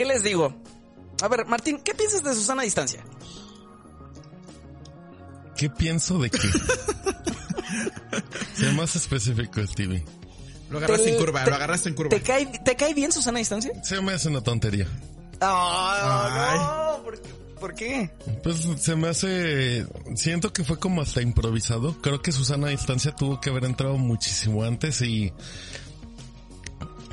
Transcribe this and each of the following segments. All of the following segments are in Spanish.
¿Qué les digo? A ver, Martín, ¿qué piensas de Susana a distancia? ¿Qué pienso de qué? Sea más específico, Stevie. Lo agarraste Te- en curva, te- lo agarraste en curva. ¿Te cae, ¿Te cae bien Susana a distancia? Se me hace una tontería. Ah, no, ¿por qué? ¿Por qué? Pues se me hace... Siento que fue como hasta improvisado. Creo que Susana a distancia tuvo que haber entrado muchísimo antes y...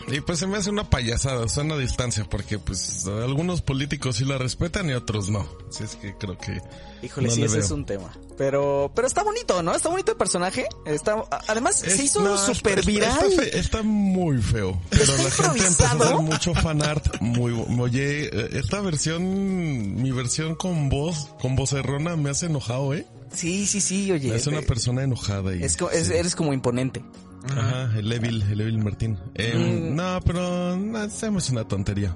Y pues se me hace una payasada, Susana a distancia, porque pues algunos políticos sí la respetan y otros no. Así es que creo que... Híjole, no sí, ese veo. es un tema. Pero, pero está bonito, ¿no? Está bonito el personaje. Está, además, se Es- hizo no, súper viral. Está, fe- está muy feo. Pero Está la gente empezó a hacer mucho fanart. Muy, oye, eh, esta versión, mi versión con voz, con voz errona me hace enojado, eh. Sí, sí, sí, oye. Hace una persona enojada y. es es- sí. eres como imponente. Ajá, el Evil, el Evil Martín. Eh, Mm. No, pero no, se me hace una tontería.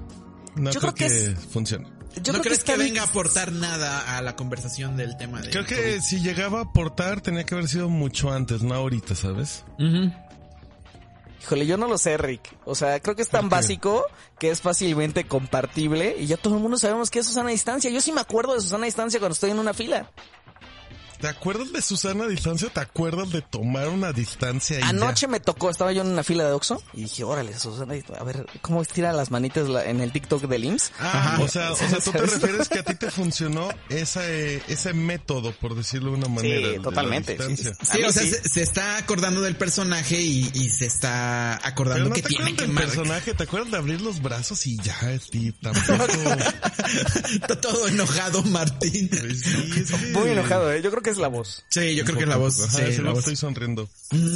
No Yo creo, creo que que, es- funcione. Yo ¿No creo crees que venga a aportar nada a la conversación del tema de Creo que si llegaba a aportar tenía que haber sido mucho antes, no ahorita, ¿sabes? Híjole, yo no lo sé, Rick. O sea, creo que es tan básico que es fácilmente compartible y ya todo el mundo sabemos que es Susana a distancia. Yo sí me acuerdo de Susana a distancia cuando estoy en una fila. ¿Te acuerdas de Susana a distancia te acuerdas de tomar una distancia y ya? Anoche me tocó, estaba yo en una fila de Oxxo y dije, órale, Susana, a ver, ¿cómo estira las manitas en el TikTok del IMSS? Ah, o sea, o sea, tú te refieres que a ti te funcionó ese, ese método, por decirlo de una manera. la totalmente, distancia. sí, Sí, A mí o sea, sí. se, se está acordando del personaje y, y se está acordando no que te tiene acuerdas que del marcar. personaje, ¿te acuerdas de abrir los brazos y ya? Tampoco. Está todo enojado, Martín. Sí, es que- Muy enojado, ¿eh? Yo creo que es la voz. Sí, yo creo que es la voz. Ajá, sí, la voz. estoy sonriendo.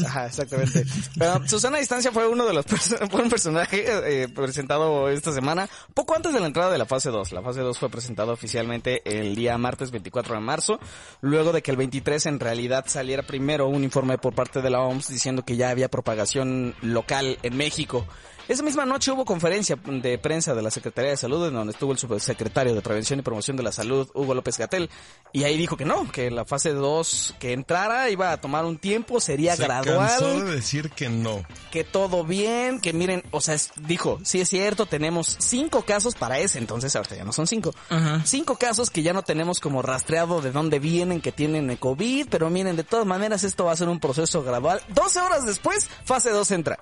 Ajá, exactamente. Pero Susana Distancia fue uno de los fue un personaje eh, presentado esta semana, poco antes de la entrada de la fase 2. La fase 2 fue presentada oficialmente el día martes 24 de marzo, luego de que el 23 en realidad saliera primero un informe por parte de la OMS diciendo que ya había propagación local en México. Esa misma noche hubo conferencia de prensa de la Secretaría de Salud en donde estuvo el subsecretario de Prevención y Promoción de la Salud, Hugo López Gatel, y ahí dijo que no, que la fase 2 que entrara iba a tomar un tiempo, sería Se gradual cansó de decir que no. que todo bien, que miren, o sea, es- dijo, sí es cierto, tenemos cinco casos para ese entonces, ahorita ya no son cinco. Cinco casos que ya no tenemos como rastreado de dónde vienen, que tienen el COVID, pero miren, de todas maneras esto va a ser un proceso gradual. 12 horas después, fase 2 entra.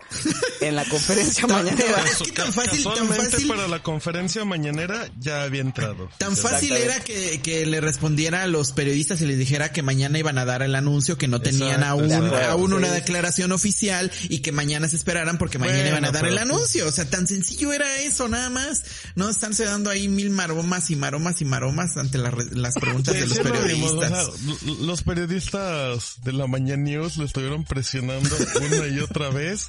En la conferencia mañanera. Es que tan fácil, tan fácil. para la conferencia mañanera ya había entrado. Tan fácil era que, que le respondiera a los periodistas y les dijera que mañana iban a dar el anuncio, que no tenían Exacto, aún, aún una declaración oficial y que mañana se esperaran porque mañana Bueno, iban a dar el anuncio. O sea, tan sencillo era eso, nada más. No están se dando ahí mil maromas y maromas y maromas ante las re- las preguntas de los Sí, lo vimos, o sea, periodistas. los periodistas de la Mañana News le estuvieron presionando una y otra vez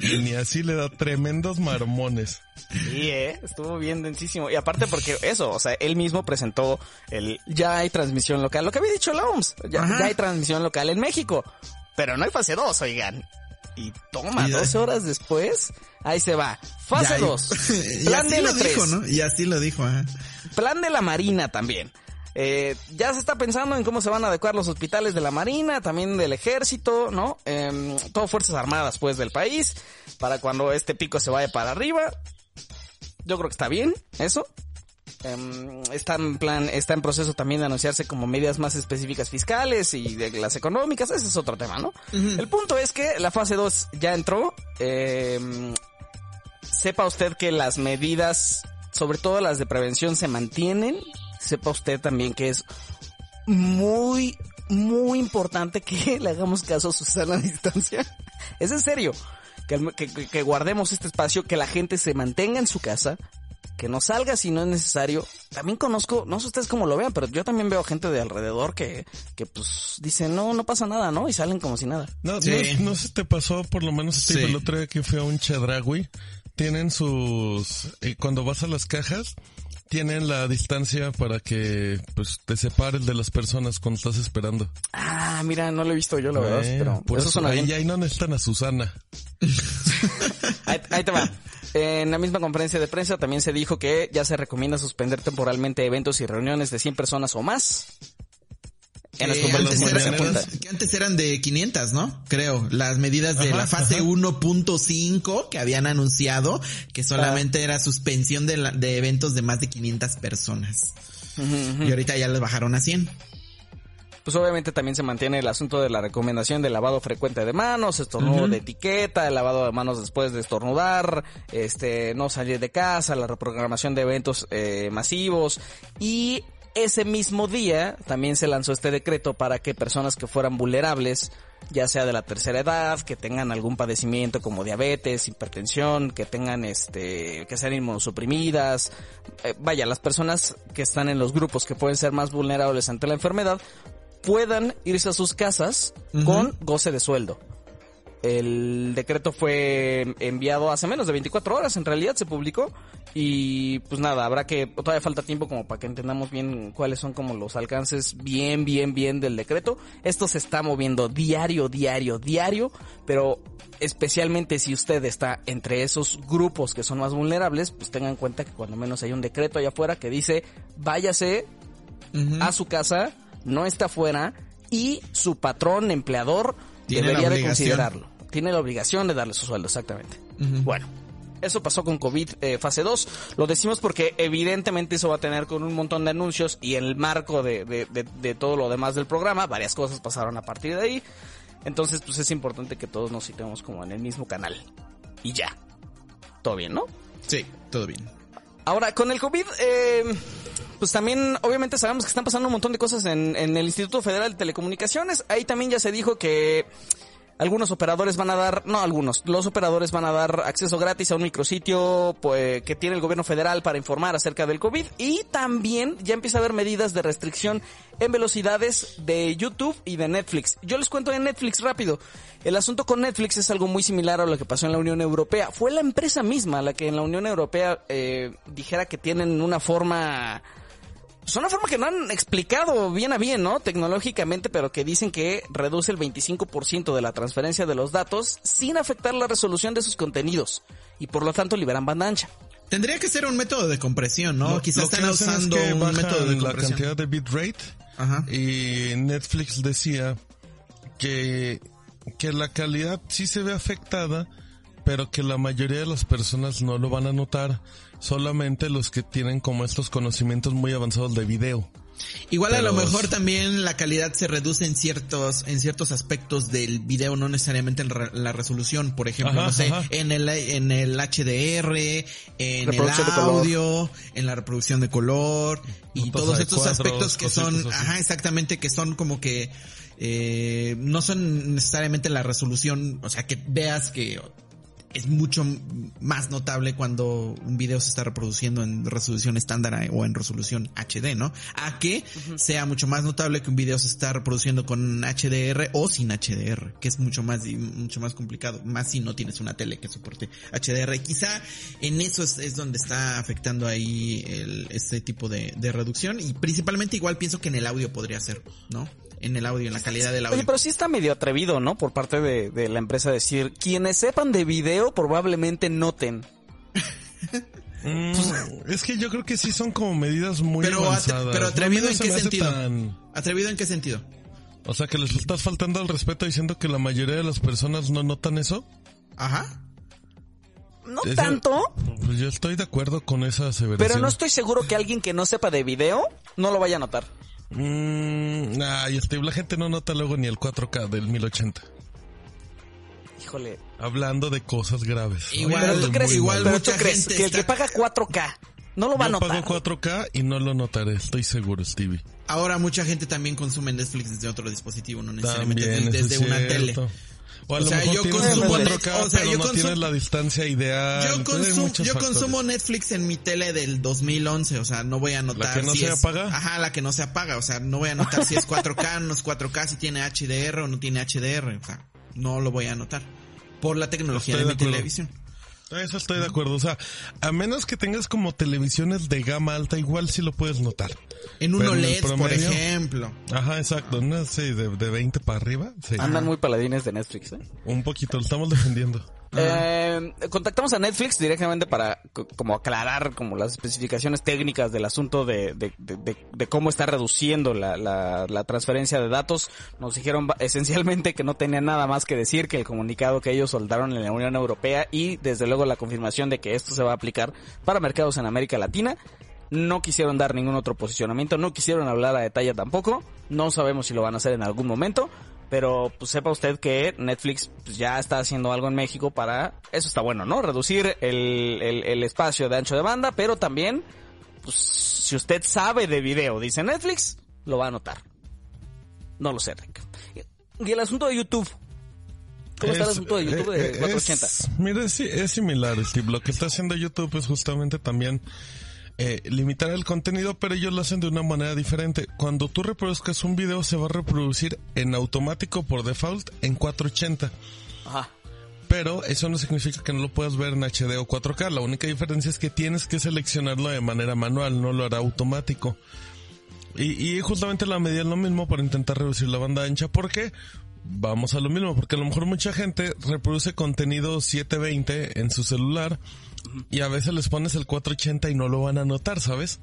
y ni así le da tremendos marmones. Sí, eh, estuvo bien densísimo. Y aparte porque eso, o sea, él mismo presentó el ya hay transmisión local, lo que había dicho la OMS, ya, hay transmisión local en México, pero no hay fase 2, oigan. Y toma, Y 12 horas después, ahí se va. Fase Ya, y- 2. y Plan así de lo L3. dijo, ¿no? Y así lo dijo, ajá. Plan de la Marina también. Eh, ya se está pensando en cómo se van a adecuar los hospitales de la Marina, también del Ejército, ¿no? Em, todo Fuerzas Armadas, pues, del país, para cuando este pico se vaya para arriba. Yo creo que está bien, eso. Em, está en plan, está en proceso también de anunciarse como medidas más específicas fiscales y de las económicas, ese es otro tema, ¿no? El punto es que la fase 2 ya entró, em, sepa usted que las medidas, sobre todo las de prevención, se mantienen. Sepa usted también que es muy, muy importante que le hagamos caso a Susana a distancia. Es en serio. Que, al- que- que- guardemos este espacio, que la gente se mantenga en su casa, que no salga si no es necesario. También conozco, no sé ustedes cómo lo vean, pero yo también veo gente de alrededor que, que pues dicen, no, no pasa nada, ¿no? Y salen como si nada. No, Sí. no, no sé si te pasó por lo menos Steve, Sí. el otro día que fui a un chedragui. tienen sus... y cuando vas a las cajas, tienen la distancia para que pues te separes de las personas cuando estás esperando. Ah, mira, no lo he visto yo, la verdad, Eh, pero por eso eso ahí, ahí no necesitan a Susana. Ahí, ahí te va. En la misma conferencia de prensa también se dijo que ya se recomienda suspender temporalmente eventos y reuniones de 100 personas o más. En las Que antes, que eran de 500, ¿no? Creo. Las medidas de Ajá, la fase ajá. 1.5 que habían anunciado que solamente era suspensión de, la- de eventos de más de 500 personas. Y ahorita ya les bajaron a 100. Pues obviamente también se mantiene el asunto de la recomendación del lavado frecuente de manos, estornudo de etiqueta, el lavado de manos después de estornudar, este, no salir de casa, la reprogramación de eventos eh, masivos y ese mismo día también se lanzó este decreto para que personas que fueran vulnerables, ya sea de la tercera edad, que tengan algún padecimiento como diabetes, hipertensión, que tengan este, que sean inmunosuprimidas, eh, vaya, las personas que están en los grupos que pueden ser más vulnerables ante la enfermedad, puedan irse a sus casas con goce de sueldo. El decreto fue enviado hace menos de 24 horas, en realidad se publicó. Y pues nada, habrá que, todavía falta tiempo como para que entendamos bien cuáles son como los alcances bien, bien, bien del decreto. Esto se está moviendo diario, diario, diario, pero especialmente si usted está entre esos grupos que son más vulnerables, pues tengan en cuenta que cuando menos hay un decreto allá afuera que dice, váyase a su casa, no está afuera y su patrón, empleador, debería de considerarlo. Tiene la obligación de darle su sueldo, exactamente. Bueno, eso pasó con COVID eh, fase 2. Lo decimos porque evidentemente eso va a tener con un montón de anuncios y en el marco de, de, de, de todo lo demás del programa, varias cosas pasaron a partir de ahí. Entonces, pues es importante que todos nos citemos como en el mismo canal. Y ya. Todo bien, ¿no? Sí, todo bien. Ahora, con el COVID, eh, pues también obviamente sabemos que están pasando un montón de cosas en, en el Instituto Federal de Telecomunicaciones. Ahí también ya se dijo que algunos operadores van a dar, no algunos, los operadores van a dar acceso gratis a un micrositio pues, que tiene el gobierno federal para informar acerca del COVID y también ya empieza a haber medidas de restricción en velocidades de YouTube y de Netflix. Yo les cuento de Netflix rápido. El asunto con Netflix es algo muy similar a lo que pasó en la Unión Europea. Fue la empresa misma la que en la Unión Europea eh, dijera que tienen una forma es una forma que no han explicado bien a bien, ¿no? Tecnológicamente, pero que dicen que reduce el 25% de la transferencia de los datos sin afectar la resolución de sus contenidos y por lo tanto liberan banda ancha. Tendría que ser un método de compresión, ¿no? Lo- Quizás lo que están es usando que un bajan método de la compresión. cantidad de bitrate Ajá. y Netflix decía que, que la calidad sí se ve afectada, pero que la mayoría de las personas no lo van a notar, solamente los que tienen como estos conocimientos muy avanzados de video. Igual a lo mejor también la calidad se reduce en ciertos en ciertos aspectos del video, no necesariamente en re- la resolución, por ejemplo, Ajá, no sé, ajá. en el en el HDR, en el audio, en la reproducción de color y Notas todos estos cuadros, aspectos que son, así. ajá, exactamente, que son como que eh, no son necesariamente la resolución, o sea, que veas que es mucho más notable cuando un video se está reproduciendo en resolución estándar o en resolución HD, ¿no? A que sea mucho más notable que un video se está reproduciendo con HDR o sin HDR, que es mucho más mucho más complicado, más si no tienes una tele que soporte HDR. Quizá en eso es, es donde está afectando ahí el, este tipo de, de reducción y principalmente igual pienso que en el audio podría ser, ¿no? En el audio, en la calidad del audio. Oye, pero sí está medio atrevido, ¿no? Por parte de, de la empresa decir, quienes sepan de video probablemente noten. Mm, es que yo creo que sí son como medidas muy Pero, atre- avanzadas. pero atrevido no en qué sentido? tan- ¿Atrevido en qué sentido? O sea, que les estás faltando al respeto diciendo que la mayoría de las personas no notan eso. Ajá. No Eso- tanto, Pues yo estoy de acuerdo con esa aseveración. pero no estoy seguro que alguien que no sepa de video no lo vaya a notar. Mm, ay, este, la gente no nota luego ni el 4K del 1080. Híjole. Hablando de cosas graves. Igual- Pero tú crees, igual pero tú mucha crees gente que el que paga 4K no lo va a Yo notar. pago 4K y no lo notaré, estoy seguro, Stevie. Ahora mucha gente también consume Netflix desde otro dispositivo, no necesariamente También, desde, desde es una tele. O a O lo sea, mejor yo consumo el Net- 4K, o sea, pero yo no consumo- tienes la distancia ideal. Yo, consum- yo consumo Netflix en mi tele del 2011, o sea, no voy a notar que no si se es- apaga? Ajá, la que no se apaga, o sea, no voy a notar si es 4K, no es 4K, si tiene HDR o no tiene HDR, o sea, no lo voy a notar por la tecnología Estoy de de mi televisión. Eso estoy de acuerdo. O sea, a menos que tengas como televisiones de gama alta, igual sí lo puedes notar. En un Pero OLED, por ejemplo. Ajá, exacto. No sé, de, de 20 para arriba. Sí. Andan muy paladines de Netflix, ¿eh? Un poquito, lo estamos defendiendo. Eh, contactamos a Netflix directamente para co- como aclarar como las especificaciones técnicas del asunto de, de, de- de- de cómo está reduciendo la, la, la transferencia de datos. Nos dijeron esencialmente que no tenía nada más que decir que el comunicado que ellos soltaron en la Unión Europea y desde luego la confirmación de que esto se va a aplicar para mercados en América Latina. No quisieron dar ningún otro posicionamiento, no quisieron hablar a detalle tampoco. No sabemos si lo van a hacer en algún momento. Pero pues sepa usted que Netflix pues, ya está haciendo algo en México para... Eso está bueno, ¿no? Reducir el, el, el espacio de ancho de banda, pero también, pues si usted sabe de video, dice Netflix, lo va a notar. No lo sé, Rick. Y el asunto de YouTube. ¿Cómo está el Es- asunto de YouTube de eh, eh, 480? Es, mire, sí, es similar, Steve. Lo que está haciendo YouTube es justamente también eh, limitar el contenido, pero ellos lo hacen de una manera diferente. Cuando tú reproduzcas un video, se va a reproducir en automático por default en 480. Ajá. Pero eso no significa que no lo puedas ver en HD o 4K. La única diferencia es que tienes que seleccionarlo de manera manual, no lo hará automático. Y, y justamente la medida es lo mismo para intentar reducir la banda ancha. ¿Por qué? Vamos a lo mismo, porque a lo mejor mucha gente reproduce contenido 720 en su celular y a veces les pones el 480 y no lo van a notar, ¿sabes?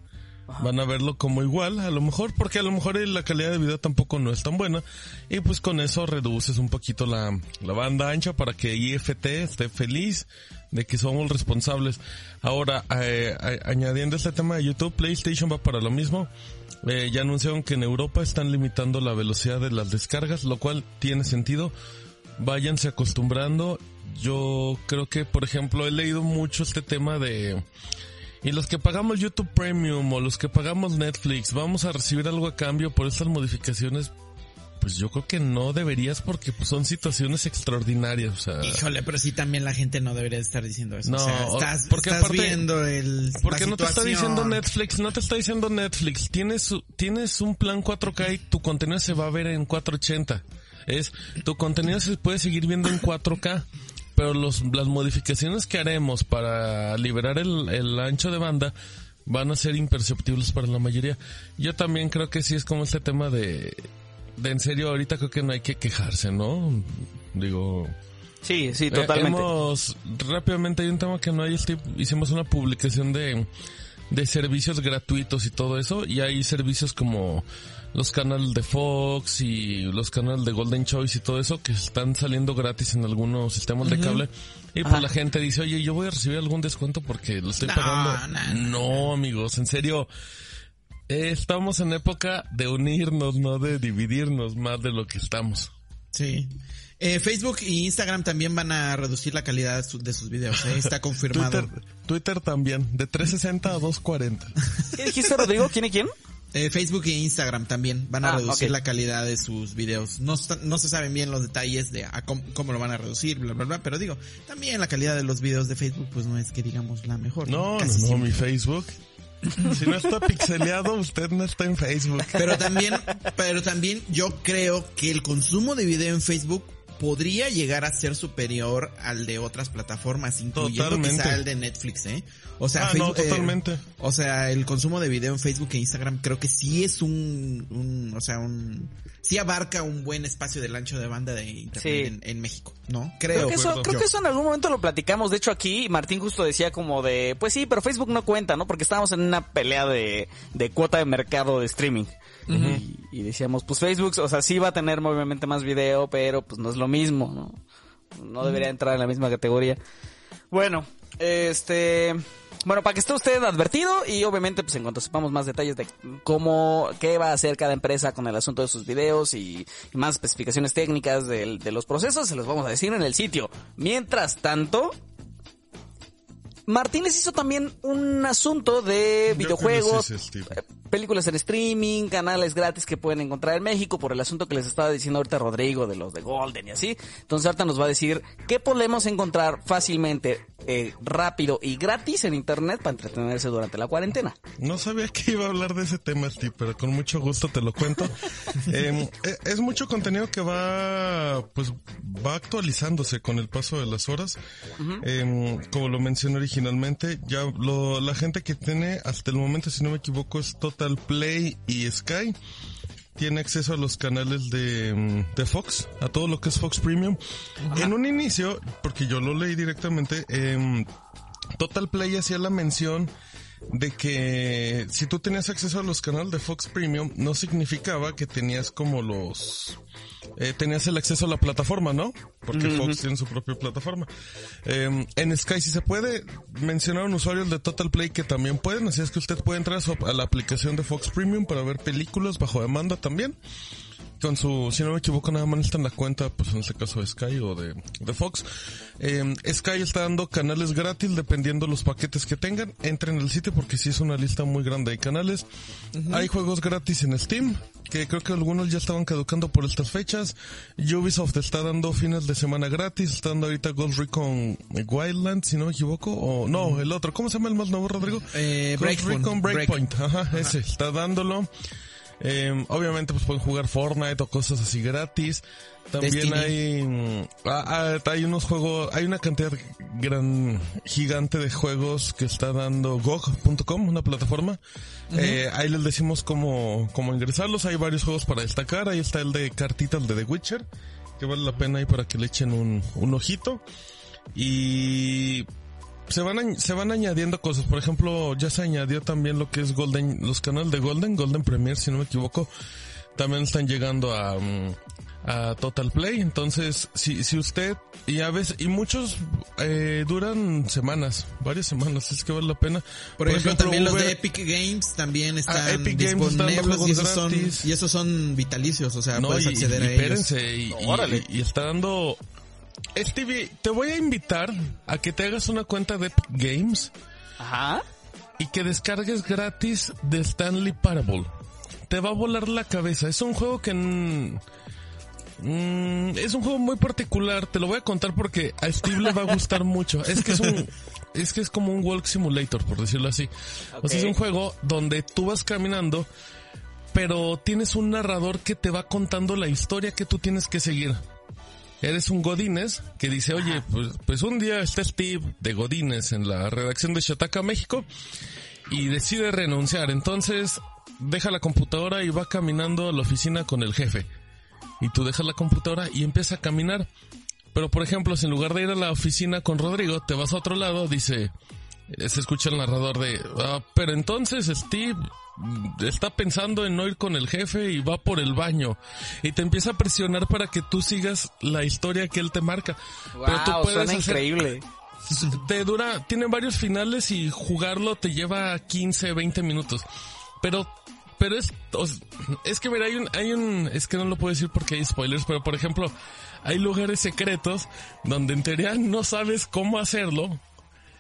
Van a verlo como igual, a lo mejor, porque a lo mejor la calidad de video tampoco no es tan buena. Y pues con eso reduces un poquito la, la banda ancha para que IFT esté feliz de que somos responsables. Ahora, eh, añadiendo este tema de YouTube, PlayStation va para lo mismo. Eh, ya anunciaron que en Europa están limitando la velocidad de las descargas, lo cual tiene sentido. Váyanse acostumbrando. Yo creo que, por ejemplo, he leído mucho este tema de... Y los que pagamos YouTube Premium o los que pagamos Netflix, vamos a recibir algo a cambio por estas modificaciones. Pues yo creo que no deberías porque pues, son situaciones extraordinarias. O sea, Híjole, pero sí también la gente no debería estar diciendo eso. No, o sea, estás, porque estás aparte- viendo el. Porque no te está diciendo Netflix, no te está diciendo Netflix. Tienes, tienes un plan 4K y tu contenido se va a ver en 480. Es, tu contenido se puede seguir viendo en 4K. Pero los, las modificaciones que haremos para liberar el, el ancho de banda van a ser imperceptibles para la mayoría. Yo también creo que sí es como este tema de en serio ahorita creo que no hay que quejarse, ¿no? Digo, Sí, sí, eh, totalmente. hemos, rápidamente hay un tema que no hay, Steve, hicimos una publicación de, de servicios gratuitos y todo eso, y hay servicios como los canales de Fox y los canales de Golden Choice y todo eso que están saliendo gratis en algunos sistemas de cable. Y pues Ajá. la gente dice, oye, yo voy a recibir algún descuento porque lo estoy No, pagando. no, no, amigos, en serio. Estamos en época de unirnos, no de dividirnos más de lo que estamos. Sí. Eh, Facebook y Instagram también van a reducir la calidad de, su- de sus videos. ¿eh? Está confirmado. Twitter, Twitter también, de 360 a 240. ¿Qué dijiste, Rodrigo? ¿Quién y quién? Eh, Facebook e Instagram también van a Ah, reducir la calidad de sus videos. No, se saben bien los detalles de a cómo, cómo lo van a reducir, bla, bla, bla. Pero digo, también la calidad de los videos de Facebook, pues no es que digamos la mejor. No, no, no, mi Facebook. Si no está pixeleado, usted no está en Facebook. Pero también, pero también yo creo que el consumo de video en Facebook podría llegar a ser superior al de otras plataformas, incluyendo Totalmente. quizá el de Netflix, ¿eh? O sea, Ah, no, eh, totalmente. o sea, el consumo de video en Facebook e Instagram creo que sí es un, un o sea, un, sí abarca un buen espacio del ancho de banda de internet Sí. en, en México, ¿no? Creo, Creo. que eso, creo Yo. que eso en algún momento lo platicamos. De hecho, aquí Martín justo decía como de, pues sí, pero Facebook no cuenta, ¿no? Porque estábamos en una pelea de, de cuota de mercado de streaming. Y, y decíamos, pues Facebook, o sea, sí va a tener obviamente más video, pero pues no es lo mismo, ¿no? No debería entrar en la misma categoría. Bueno, este... Bueno, para que esté usted advertido y obviamente pues en cuanto sepamos más detalles de cómo, qué va a hacer cada empresa con el asunto de sus videos y, y más especificaciones técnicas del- de, los procesos, se los vamos a decir en el sitio. Mientras tanto, Martínez hizo también un asunto de videojuegos, eh, películas en streaming, canales gratis que pueden encontrar en México por el asunto que les estaba diciendo ahorita Rodrigo de los de Golden y así. Entonces ahorita nos va a decir qué podemos encontrar fácilmente, eh, rápido y gratis en internet para entretenerse durante la cuarentena. No sabía que iba a hablar de ese tema, Steve, pero con mucho gusto te lo cuento. Eh, eh, es mucho contenido que va, pues, va actualizándose con el paso de las horas. Eh, como lo mencioné originalmente, ya lo, la gente que tiene hasta el momento, si no me equivoco, es Total Play y Sky. Tiene acceso a los canales de, mm, de Fox, a todo lo que es Fox Premium. En un inicio, porque yo lo leí directamente, em, Total Play hacía la mención de que si tú tenías acceso a los canales de Fox Premium, no significaba que tenías como los... eh, tenías el acceso a la plataforma, ¿no? Porque Fox tiene su propia plataforma. Eh, en Sky, si se puede, mencionaron usuarios de Total Play que también pueden, así es que usted puede entrar a, su- a la aplicación de Fox Premium para ver películas bajo demanda también con su, si no me equivoco, nada más necesitan la cuenta, pues en este caso de Sky o de, de Fox. Eh, Sky está dando canales gratis dependiendo los paquetes que tengan. Entren al sitio porque sí es una lista muy grande de canales. Hay juegos gratis en Steam, que creo que algunos ya estaban caducando por estas fechas. Ubisoft está dando fines de semana gratis, está dando ahorita Ghost Recon Wildlands, si no me equivoco, o no, el otro, ¿cómo se llama el más nuevo, Rodrigo? Eh, Ghost Breakpoint. Recon Breakpoint, ajá, ese, está dándolo. Eh, obviamente pues pueden jugar Fortnite o cosas así gratis. También Destiny. hay ah, ah, hay unos juegos, hay una cantidad gran gigante de juegos que está dando GOG.com, una plataforma. Eh, ahí les decimos cómo, cómo ingresarlos. Hay varios juegos para destacar. Ahí está el de cartitas de The Witcher, que vale la pena ahí para que le echen un, un ojito. Y se van se van añadiendo cosas. Por ejemplo, ya se añadió también lo que es Golden, los canales de Golden, Golden Premier, si no me equivoco, también están llegando a, mm, a Total Play. Entonces, si, si usted, y a veces, y muchos eh, duran semanas, varias semanas, es que vale la pena. Por, ejemplo, también los de Epic Games también están Ah, Epic Games disponibles juegos y esos son y esos son vitalicios, o sea, No, puedes acceder y a ellos. espérense, y, y- Órale. y está dando... Stevie, te voy a invitar a que te hagas una cuenta de Epic Games Ajá. y que descargues gratis de Stanley Parable. Te va a volar la cabeza. Es un juego que... mm, es un juego muy particular. Te lo voy a contar porque a Steve le va a gustar mucho. Es que es un... Es que es como un walk simulator, por decirlo así. O sea, es un juego donde tú vas caminando, pero tienes un narrador que te va contando la historia que tú tienes que seguir. Eres un Godínez que dice, oye, pues, pues un día está Steve de Godínez en la redacción de Shataka, México, y decide renunciar. Entonces deja la computadora y va caminando a la oficina con el jefe. Y tú dejas la computadora y empieza a caminar. Pero por ejemplo, si en lugar de ir a la oficina con Rodrigo, te vas a otro lado, dice, se escucha el narrador de, "Ah, pero entonces Steve está pensando en no ir con el jefe y va por el baño y te empieza a presionar para que tú sigas la historia que él te marca. pero tú Wow, puedes suena hacer- increíble. te dura, tiene varios finales y jugarlo te lleva 15, 20 minutos. Pero, pero es, es que mira, hay un, hay un, es que no lo puedo decir porque hay spoilers, pero por ejemplo, hay lugares secretos donde en teoría no sabes cómo hacerlo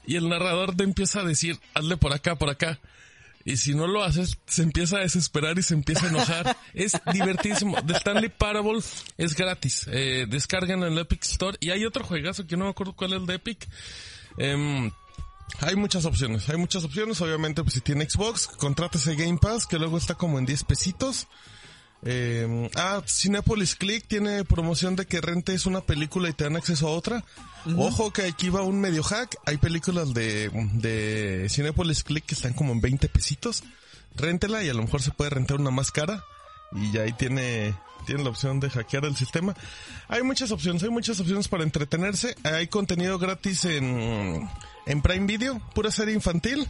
y el narrador te empieza a decir, hazle por acá, por acá. Y si no lo haces, se empieza a desesperar y se empieza a enojar. es divertísimo. The Stanley Parable es gratis. Eh, descargan en el Epic Store. Y hay otro juegazo que no me acuerdo cuál es el de Epic. Em, hay muchas opciones, hay muchas opciones. Obviamente, pues si tiene Xbox, contrátese Game Pass, que luego está como en 10 pesitos. Eh, ah, Cinepolis Click tiene promoción de que rentes una película y te dan acceso a otra. Ojo que aquí va un medio hack. Hay películas de, de Cinepolis Click que están como en 20 pesitos. Réntela y a lo mejor se puede rentar una más cara. Y ya ahí tiene, tiene la opción de hackear el sistema. Hay muchas opciones, hay muchas opciones para entretenerse. Hay contenido gratis en, en Prime Video, pura serie infantil.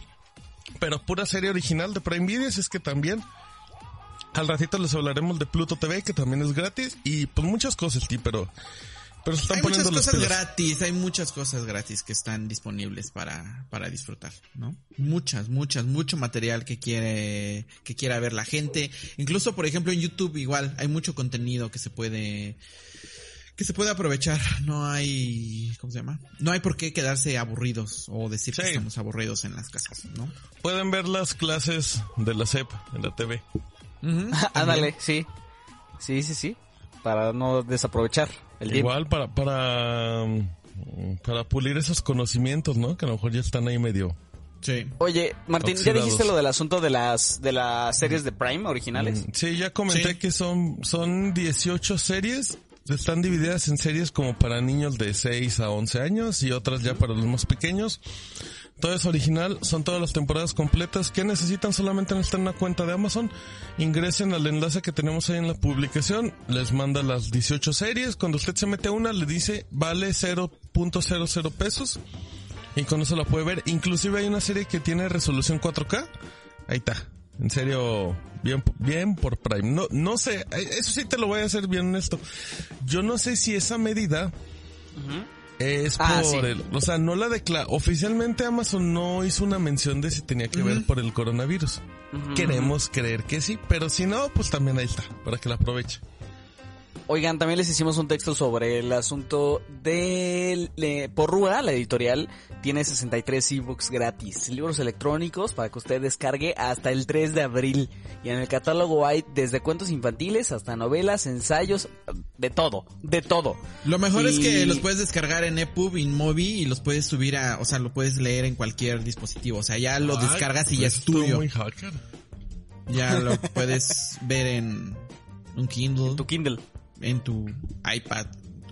Pero pura serie original de Prime Video, es que también al ratito les hablaremos de Pluto TV, que también es gratis, y pues muchas cosas, sí, pero, pero se están Hay poniendo muchas cosas gratis, hay muchas cosas gratis que están disponibles para, para disfrutar, ¿no? Muchas, muchas, mucho material que quiere, que quiera ver la gente. Incluso, por ejemplo, en YouTube igual hay mucho contenido que se puede, que se puede aprovechar. No hay, ¿cómo se llama? No hay por qué quedarse aburridos o decir que Sí. estamos aburridos en las casas, ¿no? Pueden ver las clases de la SEP en la TV. Ándale, sí. Sí, sí, sí. Para no desaprovechar el tiempo. Igual para, para, mm, para pulir esos conocimientos, ¿no? Que a lo mejor ya están ahí medio. Sí. Oye, Martín, ¿ya Oxidados. dijiste lo del asunto de las de las series de Prime originales? Mm, Sí, ya comenté Sí. que son, son 18 series. Están divididas en series como para niños de 6 a 11 años y otras ya para los más pequeños. Todo es original, son todas las temporadas completas que necesitan solamente necesitan una cuenta de Amazon. Ingresen al enlace que tenemos ahí en la publicación, les manda las 18 series. Cuando usted se mete a una, le dice vale 0.00 pesos y con eso la puede ver. Inclusive hay una serie que tiene resolución 4K. Ahí está. En serio, bien, bien por Prime. No, no sé, eh, eso sí te lo voy a hacer bien honesto. Yo no sé si esa medida es Ah, por sí. el, o sea, no la declara, oficialmente Amazon no hizo una mención de si tenía que ver por el coronavirus. Queremos creer que sí, pero si no, pues también ahí está, para que la aproveche. Oigan, también les hicimos un texto sobre el asunto de le- Porrúa, la editorial, tiene 63 ebooks gratis, libros electrónicos para que usted descargue hasta el 3 de abril. Y en el catálogo hay desde cuentos infantiles hasta novelas, ensayos, de todo, de todo. Lo mejor es que los puedes descargar en EPUB, en Mobi y los puedes subir a, o sea, lo puedes leer en cualquier dispositivo. O sea, ya lo Ay, descargas y ya pues es estuvo tuyo. muy hacker. Ya lo puedes ver en un Kindle, Tu Kindle. En tu iPad,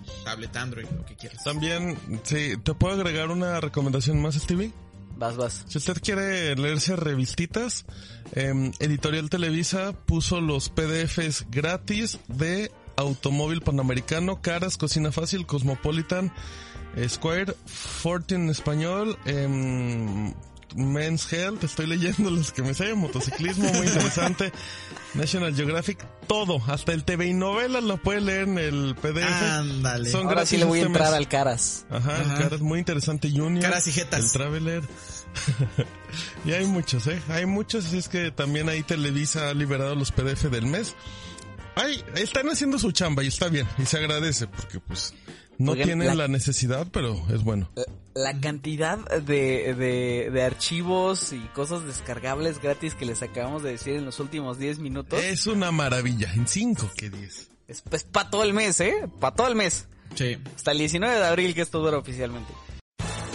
tu tablet Android, lo que quieras. También, sí, ¿te puedo agregar una recomendación más, Stevie? Vas, vas. Si usted quiere leerse revistitas, em, Editorial Televisa puso los PDFs gratis de Automóvil Panamericano, Caras, Cocina Fácil, Cosmopolitan, Square, Fortune en español, em, Men's Health, estoy leyendo los que me sé, motociclismo, muy interesante, National Geographic, todo, hasta el TV y novelas lo puede leer en el PDF. Ándale. Son Ahora sí gratis le voy a entrar mes. al Caras. Ajá, el Ajá. Caras muy interesante, Junior. Caras y jetas. El Traveler. y hay muchos, ¿eh? Hay muchos, así es que también ahí Televisa ha liberado los PDF del mes. Ay, están haciendo su chamba y está bien, y se agradece, porque pues no Oigan, tienen la- la... necesidad, pero es bueno. La cantidad de, de, de archivos y cosas descargables gratis que les acabamos de decir en los últimos 10 minutos Es una maravilla, en 5 que 10. es, es para todo el mes, ¿eh? Para todo el mes. Sí. Hasta el 19 de abril que esto dura oficialmente.